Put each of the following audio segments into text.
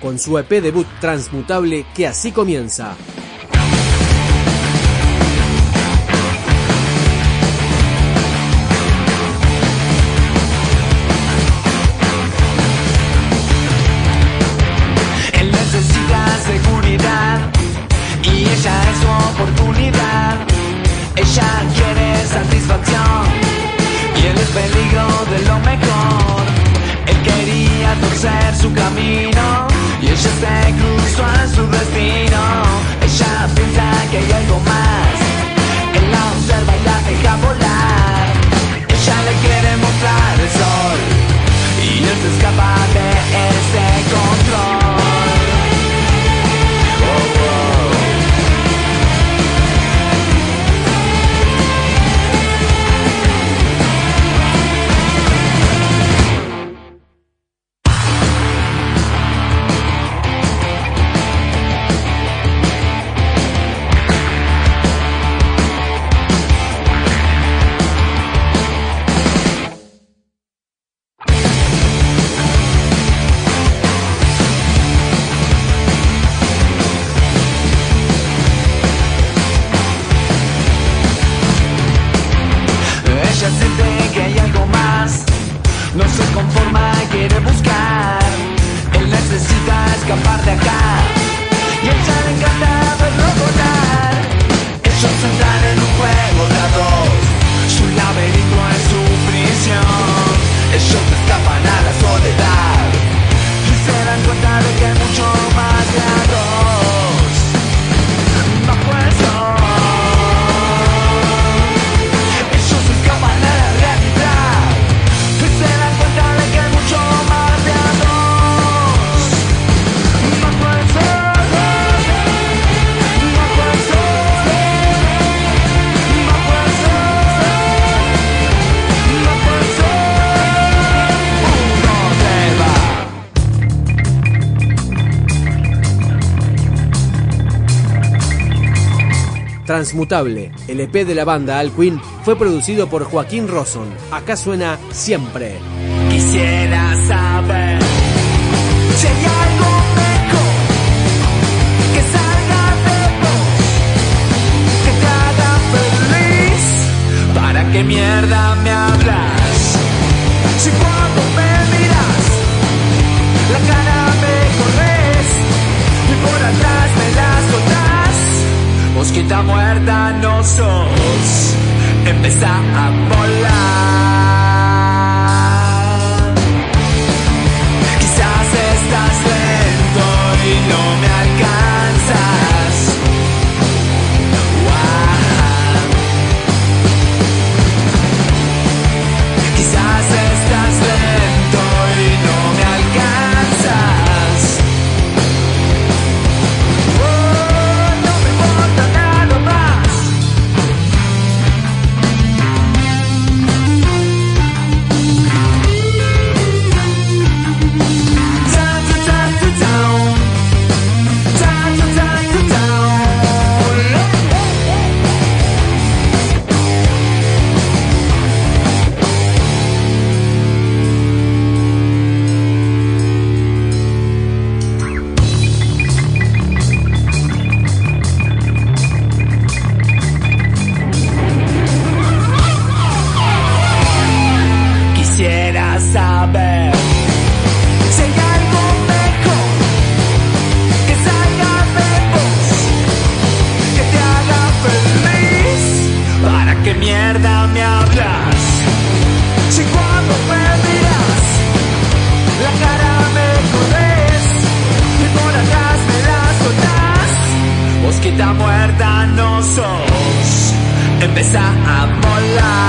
con su EP debut transmutable que así comienza. su destino. Ella piensa que hay algo Transmutable, el EP de la banda Al Queen fue producido por Joaquín Rosson. Acá suena siempre. Quisiera saber empezá a volar. vida muerta no sos. Empezá a molar.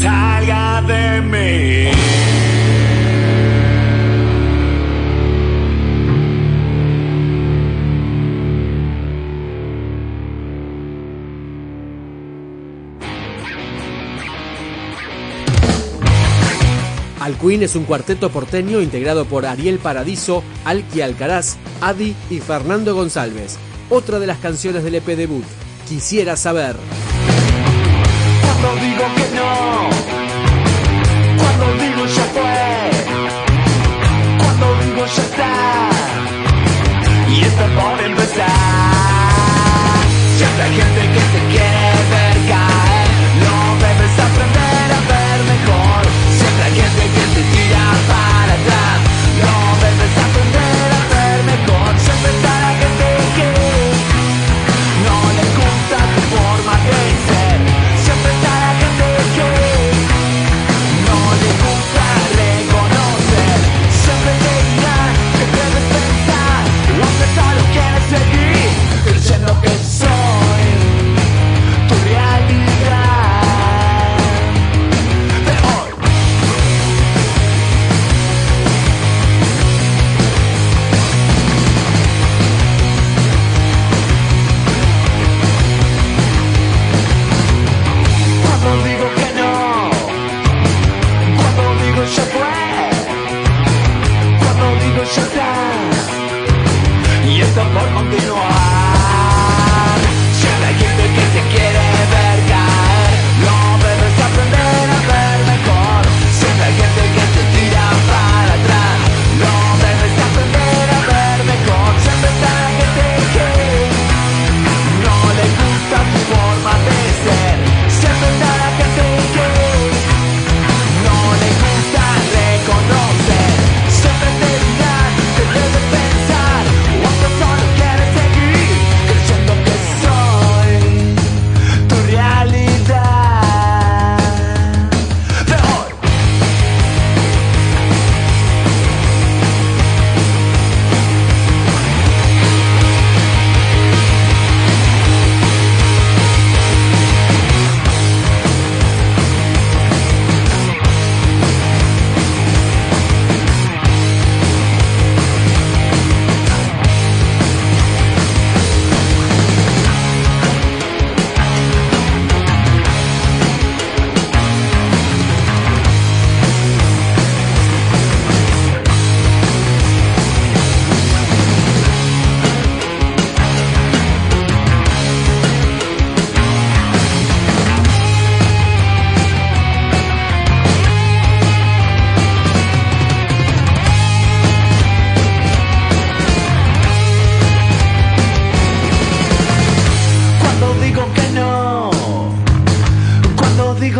salga de mí. Alcuin es un cuarteto porteño integrado por Ariel Paradiso, Alki Alcaraz, Adi y Fernando González. Otra de las canciones del EP debut, Quisiera saber. no digo que no. Shut down.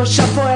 já foi